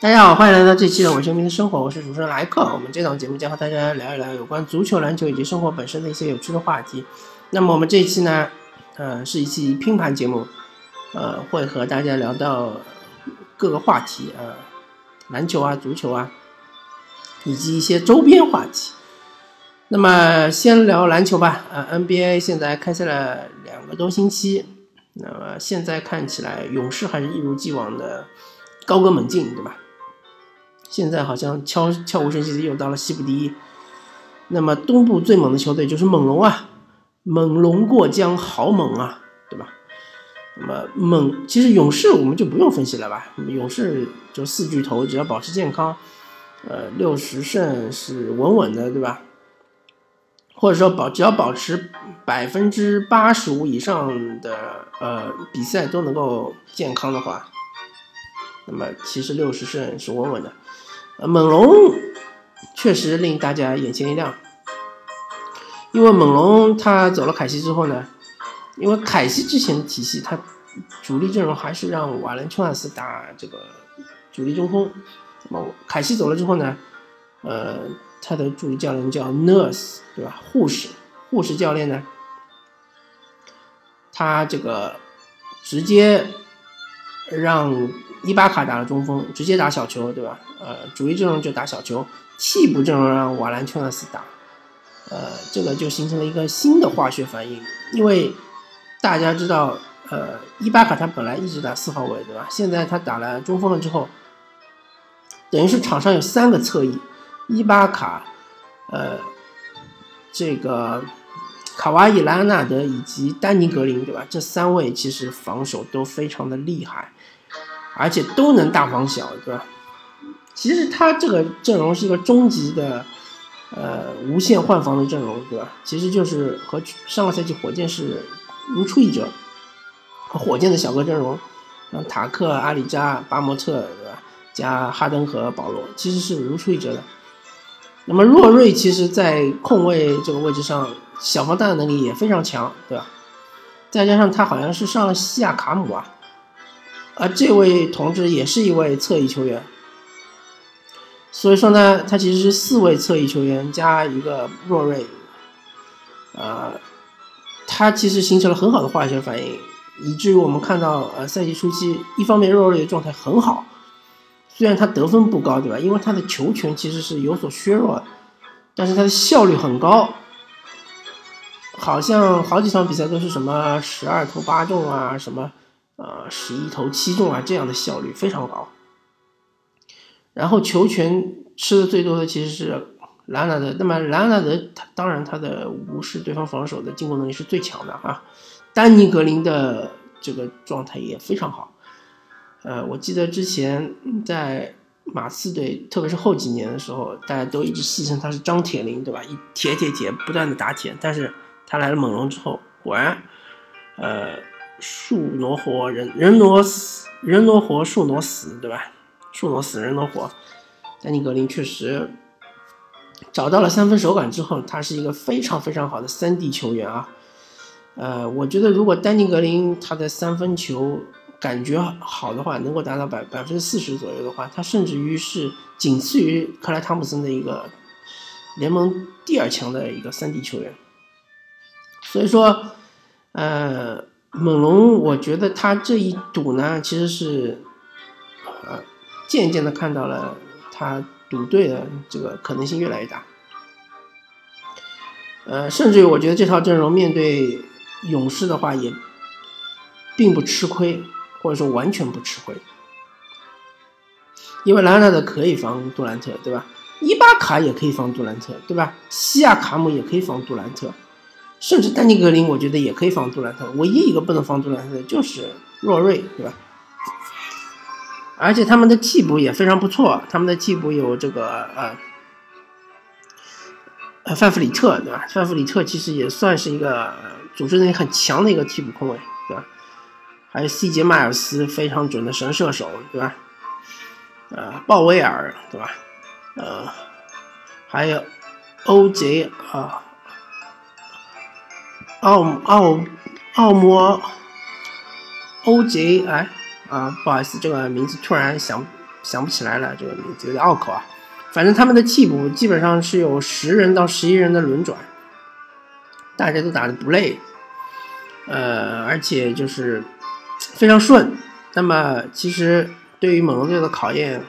大家好，欢迎来到这期的《伪球迷的生活》，我是主持人莱克。我们这档节目将和大家聊一聊有关足球、篮球以及生活本身的一些有趣的话题。那么我们这一期呢，呃，是一期拼盘节目，呃，会和大家聊到各个话题，呃，篮球啊、足球啊，以及一些周边话题。那么先聊篮球吧，呃，NBA 现在开赛了两个多星期，那么现在看起来勇士还是一如既往的高歌猛进，对吧？现在好像悄悄无声息的又到了西部第一。那么东部最猛的球队就是猛龙啊，猛龙过江，好猛啊，对吧？那么猛，其实勇士我们就不用分析了吧？勇士就四巨头，只要保持健康，呃，六十胜是稳稳的，对吧？或者说保只要保持百分之八十五以上的呃比赛都能够健康的话，那么其实六十胜是稳稳的。猛龙确实令大家眼前一亮，因为猛龙他走了凯西之后呢，因为凯西之前的体系，他主力阵容还是让瓦伦丘纳斯打这个主力中锋。那么凯西走了之后呢，呃，他的助理教练叫 Nurse，对吧？护士，护士教练呢，他这个直接让。伊巴卡打了中锋，直接打小球，对吧？呃，主力阵容就打小球，替补阵容让瓦兰丘纳斯打，呃，这个就形成了一个新的化学反应。因为大家知道，呃，伊巴卡他本来一直打四号位，对吧？现在他打了中锋了之后，等于是场上有三个侧翼，伊巴卡，呃，这个卡瓦伊、莱昂纳德以及丹尼格林，对吧？这三位其实防守都非常的厉害。而且都能大防小，对吧？其实他这个阵容是一个终极的，呃，无限换防的阵容，对吧？其实就是和上个赛季火箭是如出一辙，和火箭的小个阵容，像塔克、阿里扎、巴莫特，对吧？加哈登和保罗，其实是如出一辙的。那么洛瑞其实，在控卫这个位置上，小防弹的能力也非常强，对吧？再加上他好像是上了西亚卡姆啊。而这位同志也是一位侧翼球员，所以说呢，他其实是四位侧翼球员加一个若瑞，啊，他其实形成了很好的化学反应，以至于我们看到，呃，赛季初期，一方面若瑞的状态很好，虽然他得分不高，对吧？因为他的球权其实是有所削弱，但是他的效率很高，好像好几场比赛都是什么十二投八中啊，什么。呃，十一投七中啊，这样的效率非常高。然后球权吃的最多的其实是兰纳德，那么兰纳德他当然他的无视对方防守的进攻能力是最强的啊。丹尼格林的这个状态也非常好。呃，我记得之前在马刺队，特别是后几年的时候，大家都一直戏称他是张铁林，对吧？一铁铁铁不断的打铁，但是他来了猛龙之后，果然，呃。树挪活，人人挪死，人挪活，树挪死，对吧？树挪死，人挪活。丹尼格林确实找到了三分手感之后，他是一个非常非常好的三 D 球员啊。呃，我觉得如果丹尼格林他的三分球感觉好的话，能够达到百百分之四十左右的话，他甚至于是仅次于克莱汤普森的一个联盟第二强的一个三 D 球员。所以说，呃。猛龙，我觉得他这一赌呢，其实是，呃，渐渐的看到了他赌对的这个可能性越来越大，呃，甚至于我觉得这套阵容面对勇士的话也，并不吃亏，或者说完全不吃亏，因为兰纳德可以防杜兰特，对吧？伊巴卡也可以防杜兰特，对吧？西亚卡姆也可以防杜兰特。甚至丹尼格林，我觉得也可以防杜兰特。唯一一个不能防杜兰特的就是洛瑞，对吧？而且他们的替补也非常不错，他们的替补有这个呃，呃范弗里特，对吧？范弗里特其实也算是一个组织能力很强的一个替补控卫，对吧？还有 CJ 迈尔斯，非常准的神射手，对吧？呃，鲍威尔，对吧？呃，还有 OJ 啊。奥奥奥摩欧杰哎啊，不好意思，这个名字突然想想不起来了，这个名字有点拗口啊。反正他们的替补基本上是有十人到十一人的轮转，大家都打的不累，呃，而且就是非常顺。那么其实对于猛龙队的考验，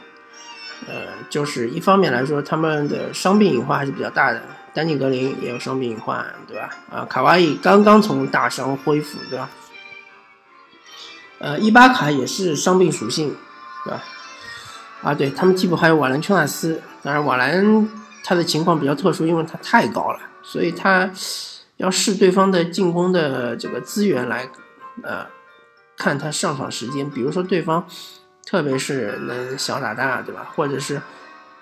呃，就是一方面来说，他们的伤病隐患还是比较大的，丹尼格林也有伤病隐患，对吧？啊，卡哇伊刚刚从大伤恢复，对吧？呃，伊巴卡也是伤病属性，对吧？啊，对他们替补还有瓦兰丘纳斯。当然，瓦兰他的情况比较特殊，因为他太高了，所以他要视对方的进攻的这个资源来，呃，看他上场时间。比如说对方特别是能小打大，对吧？或者是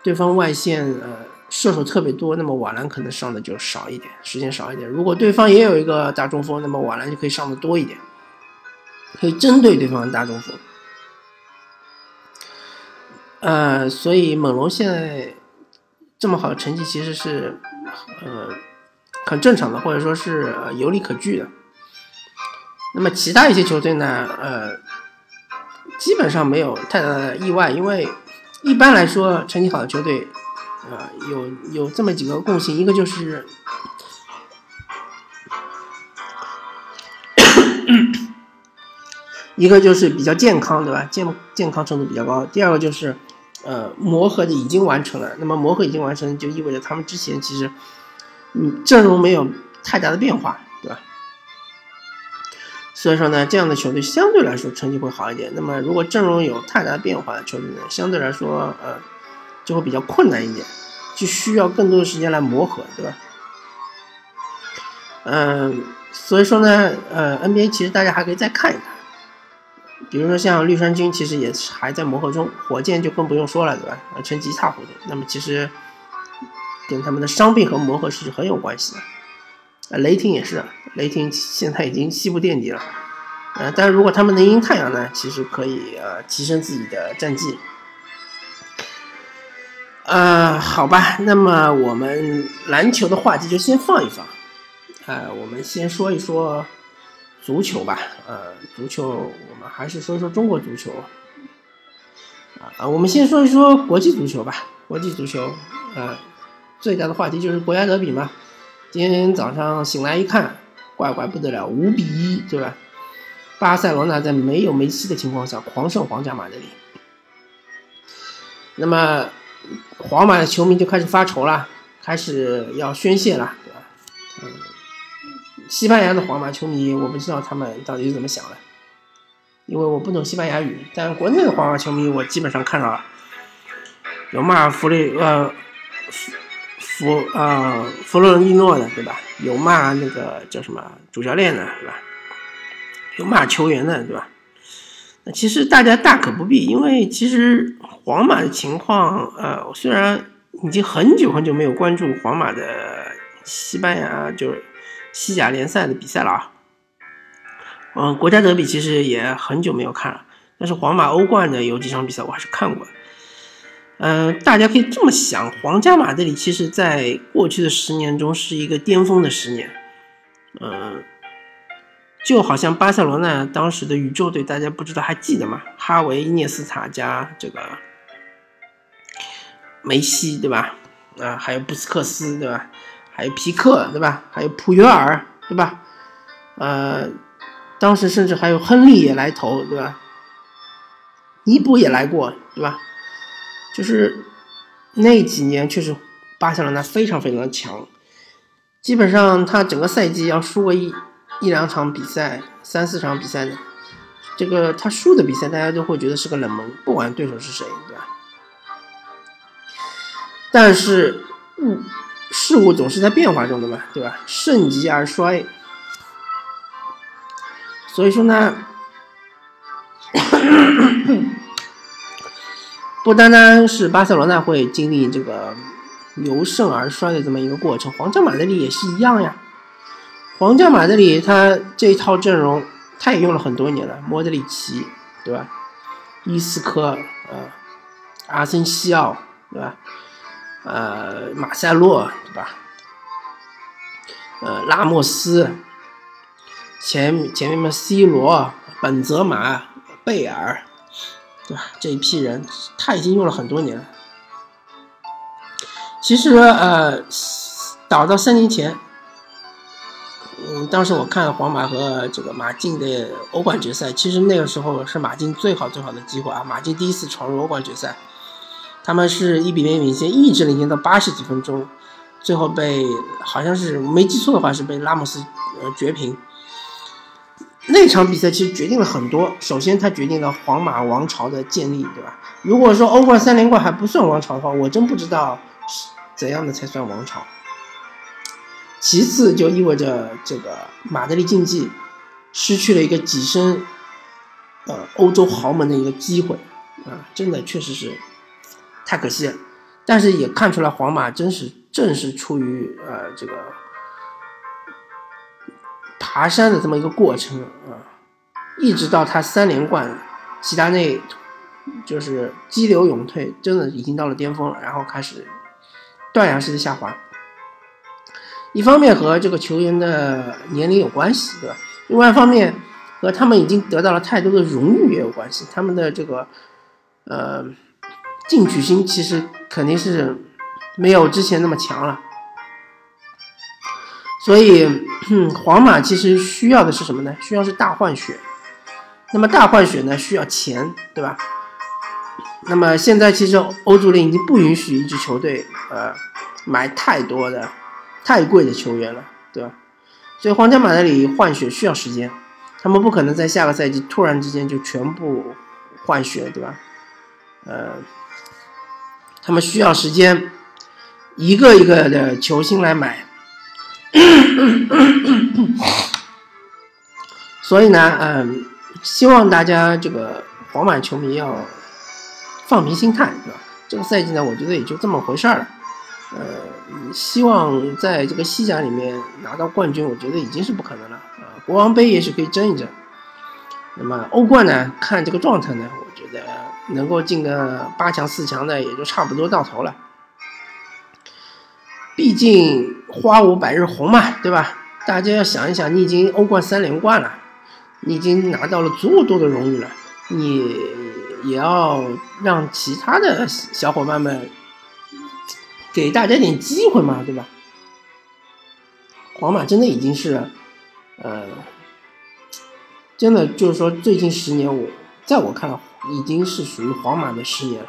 对方外线呃射手特别多，那么瓦兰可能上的就少一点，时间少一点。如果对方也有一个大中锋，那么瓦兰就可以上的多一点，可以针对对方的大中锋。呃，所以猛龙现在这么好的成绩其实是，呃，很正常的，或者说是有理可据的。那么其他一些球队呢，呃，基本上没有太大的意外，因为一般来说成绩好的球队，呃，有有这么几个共性，一个就是，一个就是比较健康，对吧？健健康程度比较高。第二个就是。呃，磨合的已经完成了。那么磨合已经完成，就意味着他们之前其实，嗯，阵容没有太大的变化，对吧？所以说呢，这样的球队相对来说成绩会好一点。那么如果阵容有太大的变化球队呢，相对来说，呃，就会比较困难一点，就需要更多的时间来磨合，对吧？嗯，所以说呢，呃，NBA 其实大家还可以再看一看。比如说像绿衫军，其实也是还在磨合中，火箭就更不用说了，对吧？啊，成绩一塌糊涂。那么其实跟他们的伤病和磨合是很有关系的。啊，雷霆也是，雷霆现在已经西部垫底了。呃，但是如果他们能赢太阳呢，其实可以呃提升自己的战绩。啊，好吧，那么我们篮球的话题就先放一放。啊，我们先说一说。足球吧，呃，足球我们还是说一说中国足球，啊我们先说一说国际足球吧。国际足球，呃，最大的话题就是国家德比嘛。今天早上醒来一看，怪怪不得了，五比一，对吧？巴塞罗那在没有梅西的情况下狂胜皇家马德里。那么，皇马的球迷就开始发愁了，开始要宣泄了，对吧？嗯。西班牙的皇马球迷，我不知道他们到底是怎么想的，因为我不懂西班牙语。但国内的皇马球迷，我基本上看到了，有骂弗雷呃弗弗呃弗洛伦蒂诺的，对吧？有骂那个叫什么主教练的，对吧？有骂球员的，对吧？其实大家大可不必，因为其实皇马的情况，呃，虽然已经很久很久没有关注皇马的西班牙，就是。西甲联赛的比赛了啊，嗯，国家德比其实也很久没有看了，但是皇马欧冠的有几场比赛我还是看过的。嗯，大家可以这么想，皇家马德里其实在过去的十年中是一个巅峰的十年，嗯，就好像巴塞罗那当时的宇宙队，大家不知道还记得吗？哈维、涅斯塔加这个梅西，对吧？啊，还有布斯克斯，对吧？还有皮克，对吧？还有普约尔，对吧？呃，当时甚至还有亨利也来投，对吧？尼布也来过，对吧？就是那几年确实巴塞罗那非常非常的强，基本上他整个赛季要输个一一两场比赛，三四场比赛的，这个他输的比赛大家都会觉得是个冷门，不管对手是谁，对吧？但是，物。事物总是在变化中的嘛，对吧？盛极而衰，所以说呢，不单单是巴塞罗那会经历这个由盛而衰的这么一个过程，皇家马德里也是一样呀。皇家马德里他这一套阵容，他也用了很多年了，莫德里奇，对吧？伊斯科，呃，阿森西奥，对吧？呃，马塞洛对吧？呃，拉莫斯，前前面嘛，C 罗、本泽马、贝尔，对吧？这一批人他已经用了很多年了。其实呃，倒到三年前，嗯，当时我看皇马和这个马竞的欧冠决赛，其实那个时候是马竞最好最好的机会啊！马竞第一次闯入欧冠决赛，他们是一比零领先，一直领先到八十几分钟，最后被好像是没记错的话是被拉莫斯呃绝平。那场比赛其实决定了很多，首先它决定了皇马王朝的建立，对吧？如果说欧冠三连冠还不算王朝的话，我真不知道。怎样的才算王朝？其次，就意味着这个马德里竞技失去了一个跻身呃欧洲豪门的一个机会啊！真的确实是太可惜了。但是也看出来皇马真是正是出于呃这个爬山的这么一个过程啊，一直到他三连冠，齐达内就是激流勇退，真的已经到了巅峰了，然后开始。断崖式的下滑，一方面和这个球员的年龄有关系，对吧？另外一方面和他们已经得到了太多的荣誉也有关系。他们的这个呃进取心其实肯定是没有之前那么强了。所以皇马其实需要的是什么呢？需要是大换血。那么大换血呢，需要钱，对吧？那么现在其实欧足联已经不允许一支球队呃买太多的、太贵的球员了，对吧？所以皇家马德里换血需要时间，他们不可能在下个赛季突然之间就全部换血，对吧？呃，他们需要时间，一个一个的球星来买。所以呢，嗯，希望大家这个皇马球迷要。放平心态，对吧？这个赛季呢，我觉得也就这么回事儿了。呃，希望在这个西甲里面拿到冠军，我觉得已经是不可能了啊。国王杯也许可以争一争。那么欧冠呢？看这个状态呢，我觉得能够进个八强、四强的，也就差不多到头了。毕竟花无百日红嘛，对吧？大家要想一想，你已经欧冠三连冠了，你已经拿到了足够多的荣誉了，你。也要让其他的小伙伴们给大家点机会嘛，对吧？皇马真的已经是，呃，真的就是说，最近十年，我在我看来，已经是属于皇马的十年。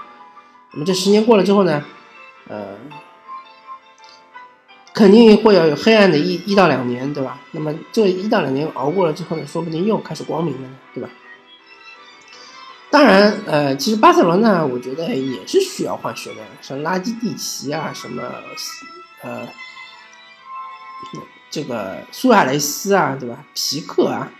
那么这十年过了之后呢，呃，肯定会要有黑暗的一一到两年，对吧？那么这一到两年熬过了之后呢，说不定又开始光明了，对吧？当然，呃，其实巴塞罗那我觉得也是需要换血的，像拉基蒂奇啊，什么，呃，这个苏亚雷斯啊，对吧？皮克啊，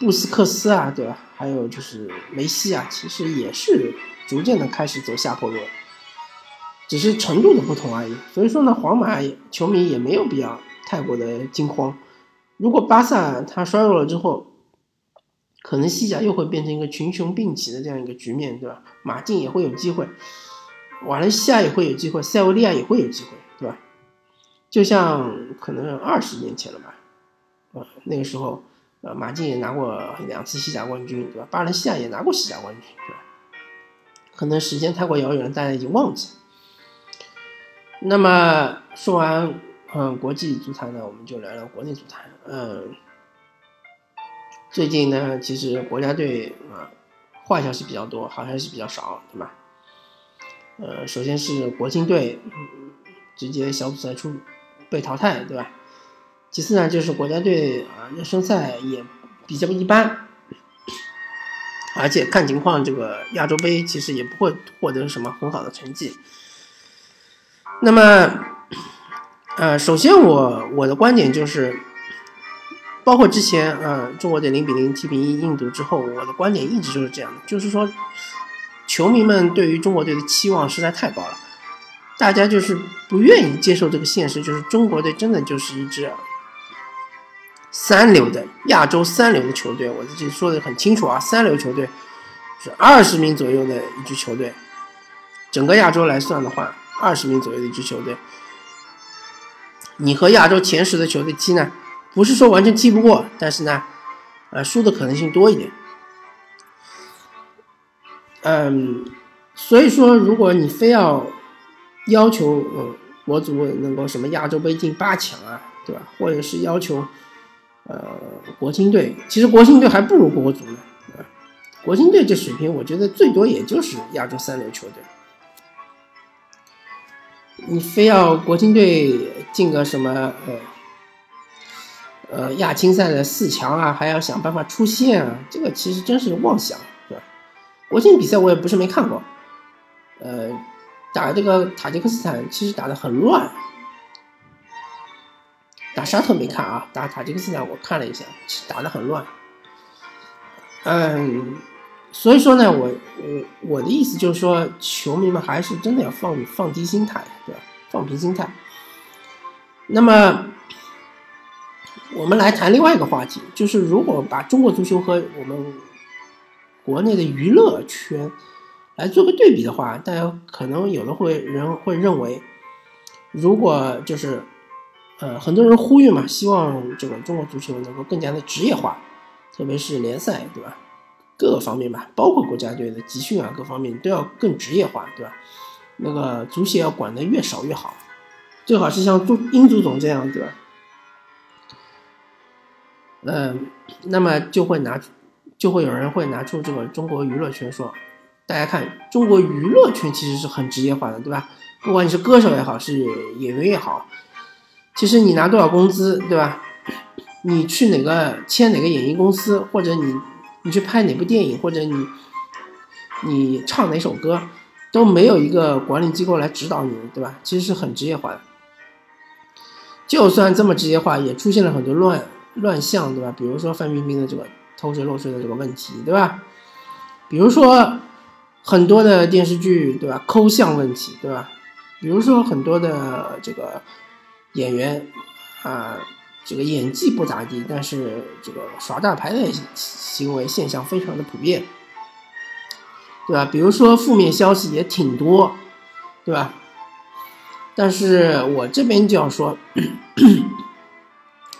布斯克斯啊，对吧？还有就是梅西啊，其实也是逐渐的开始走下坡路，只是程度的不同而已。所以说呢，皇马球迷也没有必要太过的惊慌。如果巴萨他衰弱了之后，可能西甲又会变成一个群雄并起的这样一个局面，对吧？马竞也会有机会，瓦伦西亚也会有机会，塞维利亚也会有机会，对吧？就像可能二十年前了吧，啊，那个时候，呃，马竞也拿过两次西甲冠军，对吧？巴伦西亚也拿过西甲冠军，对吧？可能时间太过遥远了，大家已经忘记了。那么说完嗯国际足坛呢，我们就聊聊国内足坛，嗯。最近呢，其实国家队啊，坏消息比较多，好消息比较少，对吧？呃，首先是国青队直接小组赛出被淘汰，对吧？其次呢，就是国家队啊，热身赛也比较一般，而且看情况，这个亚洲杯其实也不会获得什么很好的成绩。那么，呃，首先我我的观点就是。包括之前，呃，中国队零比零踢平印度之后，我的观点一直就是这样的，就是说，球迷们对于中国队的期望实在太高了，大家就是不愿意接受这个现实，就是中国队真的就是一支三流的亚洲三流的球队，我这说的很清楚啊，三流球队是二十名左右的一支球队，整个亚洲来算的话，二十名左右的一支球队，你和亚洲前十的球队踢呢？不是说完全踢不过，但是呢，呃，输的可能性多一点。嗯，所以说，如果你非要要求嗯国足能够什么亚洲杯进八强啊，对吧？或者是要求呃国青队，其实国青队还不如国足呢，对吧？国青队这水平，我觉得最多也就是亚洲三流球队。你非要国青队进个什么呃呃亚青赛的四强啊，还要想办法出线啊，这个其实真是妄想。对吧国庆比赛我也不是没看过，呃，打这个塔吉克斯坦其实打的很乱，打沙特没看啊，打塔吉克斯坦我看了一下，打的很乱，嗯，所以说呢，我我我的意思就是说，球迷们还是真的要放放低心态，对吧？放平心态。那么，我们来谈另外一个话题，就是如果把中国足球和我们。国内的娱乐圈来做个对比的话，大家可能有的会人会认为，如果就是呃很多人呼吁嘛，希望这个中国足球能够更加的职业化，特别是联赛，对吧？各个方面吧，包括国家队的集训啊，各方面都要更职业化，对吧？那个足协要管的越少越好，最好是像足英足总这样，对吧？嗯，那么就会拿。就会有人会拿出这个中国娱乐圈说，大家看中国娱乐圈其实是很职业化的，对吧？不管你是歌手也好，是演员也好，其实你拿多少工资，对吧？你去哪个签哪个演艺公司，或者你你去拍哪部电影，或者你你唱哪首歌，都没有一个管理机构来指导你，对吧？其实是很职业化的。就算这么职业化，也出现了很多乱乱象，对吧？比如说范冰冰的这个。偷税漏税的这个问题，对吧？比如说很多的电视剧，对吧？抠像问题，对吧？比如说很多的这个演员啊，这个演技不咋地，但是这个耍大牌的行为现象非常的普遍，对吧？比如说负面消息也挺多，对吧？但是我这边就要说，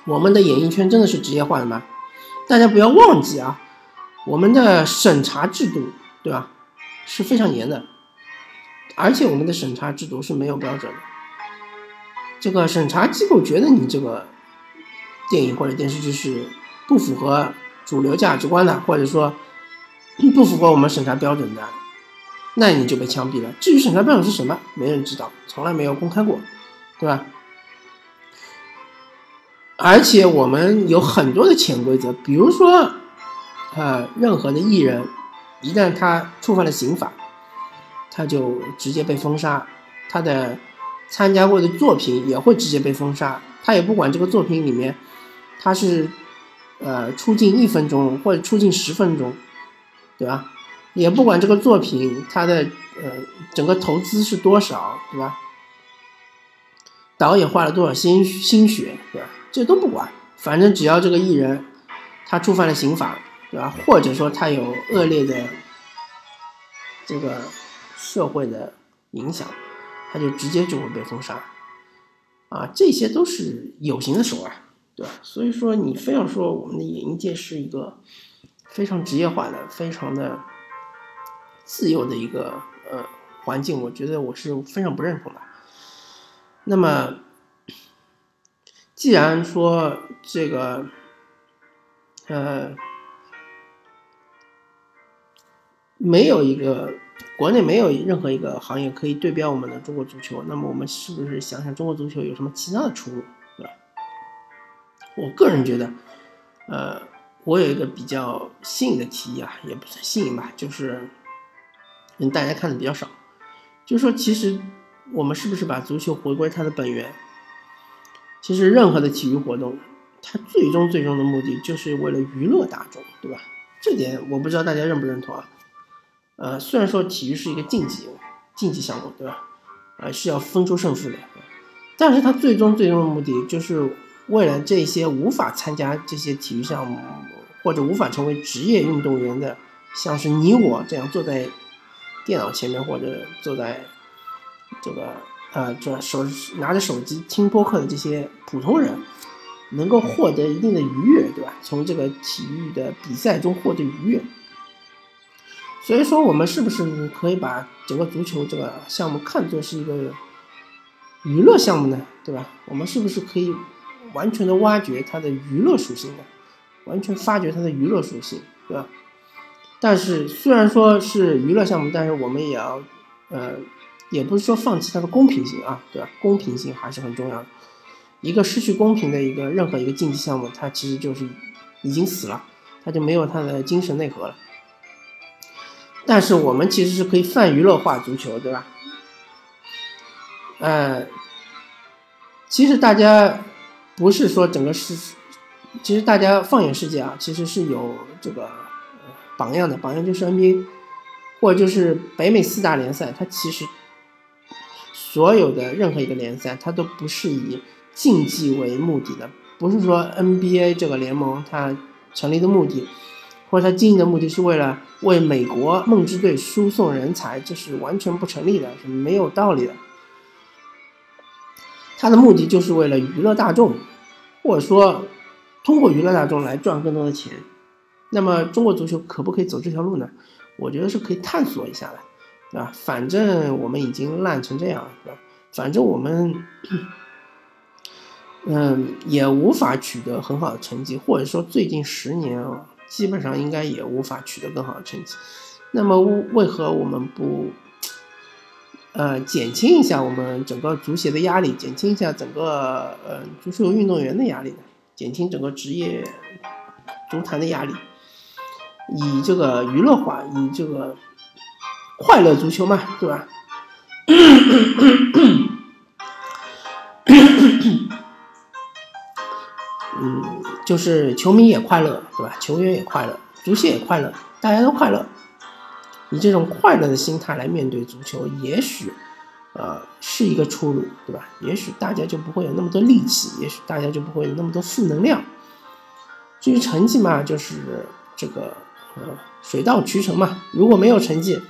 我们的演艺圈真的是职业化的吗？大家不要忘记啊，我们的审查制度，对吧，是非常严的，而且我们的审查制度是没有标准的。这个审查机构觉得你这个电影或者电视剧是不符合主流价值观的，或者说 不符合我们审查标准的，那你就被枪毙了。至于审查标准是什么，没人知道，从来没有公开过，对吧？而且我们有很多的潜规则，比如说，呃，任何的艺人，一旦他触犯了刑法，他就直接被封杀，他的参加过的作品也会直接被封杀，他也不管这个作品里面，他是，呃，出镜一分钟或者出镜十分钟，对吧？也不管这个作品它的呃整个投资是多少，对吧？导演花了多少心心血，对吧？这都不管，反正只要这个艺人他触犯了刑法，对吧？或者说他有恶劣的这个社会的影响，他就直接就会被封杀，啊，这些都是有形的手腕，对吧？所以说你非要说我们的演艺界是一个非常职业化的、非常的自由的一个呃环境，我觉得我是非常不认同的。那么。既然说这个，呃，没有一个国内没有任何一个行业可以对标我们的中国足球，那么我们是不是想想中国足球有什么其他的出路，对吧？我个人觉得，呃，我有一个比较新颖的提议啊，也不算新颖吧，就是嗯大家看的比较少，就是说其实我们是不是把足球回归它的本源？其实任何的体育活动，它最终最终的目的就是为了娱乐大众，对吧？这点我不知道大家认不认同啊？呃，虽然说体育是一个竞技竞技项目，对吧？呃，是要分出胜负的，但是它最终最终的目的就是为了这些无法参加这些体育项目或者无法成为职业运动员的，像是你我这样坐在电脑前面或者坐在这个。呃，这手拿着手机听播客的这些普通人，能够获得一定的愉悦，对吧？从这个体育的比赛中获得愉悦。所以说，我们是不是可以把整个足球这个项目看作是一个娱乐项目呢？对吧？我们是不是可以完全的挖掘它的娱乐属性呢？完全发掘它的娱乐属性，对吧？但是虽然说是娱乐项目，但是我们也要，呃，也不是说放弃它的公平性啊，对吧？公平性还是很重要的。一个失去公平的一个任何一个竞技项目，它其实就是已经死了，它就没有它的精神内核了。但是我们其实是可以泛娱乐化足球，对吧？呃，其实大家不是说整个世，其实大家放眼世界啊，其实是有这个榜样的，榜样就是 NBA，或者就是北美四大联赛，它其实所有的任何一个联赛，它都不是以竞技为目的的，不是说 NBA 这个联盟它成立的目的，或者它经营的目的是为了为美国梦之队输送人才，这是完全不成立的，是没有道理的。它的目的就是为了娱乐大众，或者说通过娱乐大众来赚更多的钱。那么中国足球可不可以走这条路呢？我觉得是可以探索一下的，对吧？反正我们已经烂成这样，对吧？反正我们。嗯，也无法取得很好的成绩，或者说最近十年啊，基本上应该也无法取得更好的成绩。那么为何我们不，呃，减轻一下我们整个足协的压力，减轻一下整个呃足球运动员的压力呢？减轻整个职业足坛的压力，以这个娱乐化，以这个快乐足球嘛，对吧？嗯，就是球迷也快乐，对吧？球员也快乐，足协也快乐，大家都快乐。以这种快乐的心态来面对足球，也许，呃，是一个出路，对吧？也许大家就不会有那么多戾气，也许大家就不会有那么多负能量。至于成绩嘛，就是这个，呃，水到渠成嘛。如果没有成绩，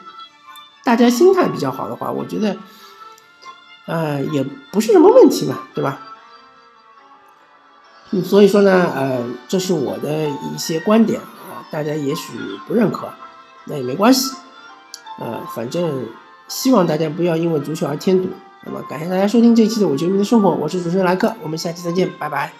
大家心态比较好的话，我觉得，呃，也不是什么问题嘛，对吧？所以说呢，呃，这是我的一些观点啊，大家也许不认可，那也没关系，呃，反正希望大家不要因为足球而添堵。那么，感谢大家收听这一期的《我球迷的生活》，我是主持人莱克，我们下期再见，拜拜。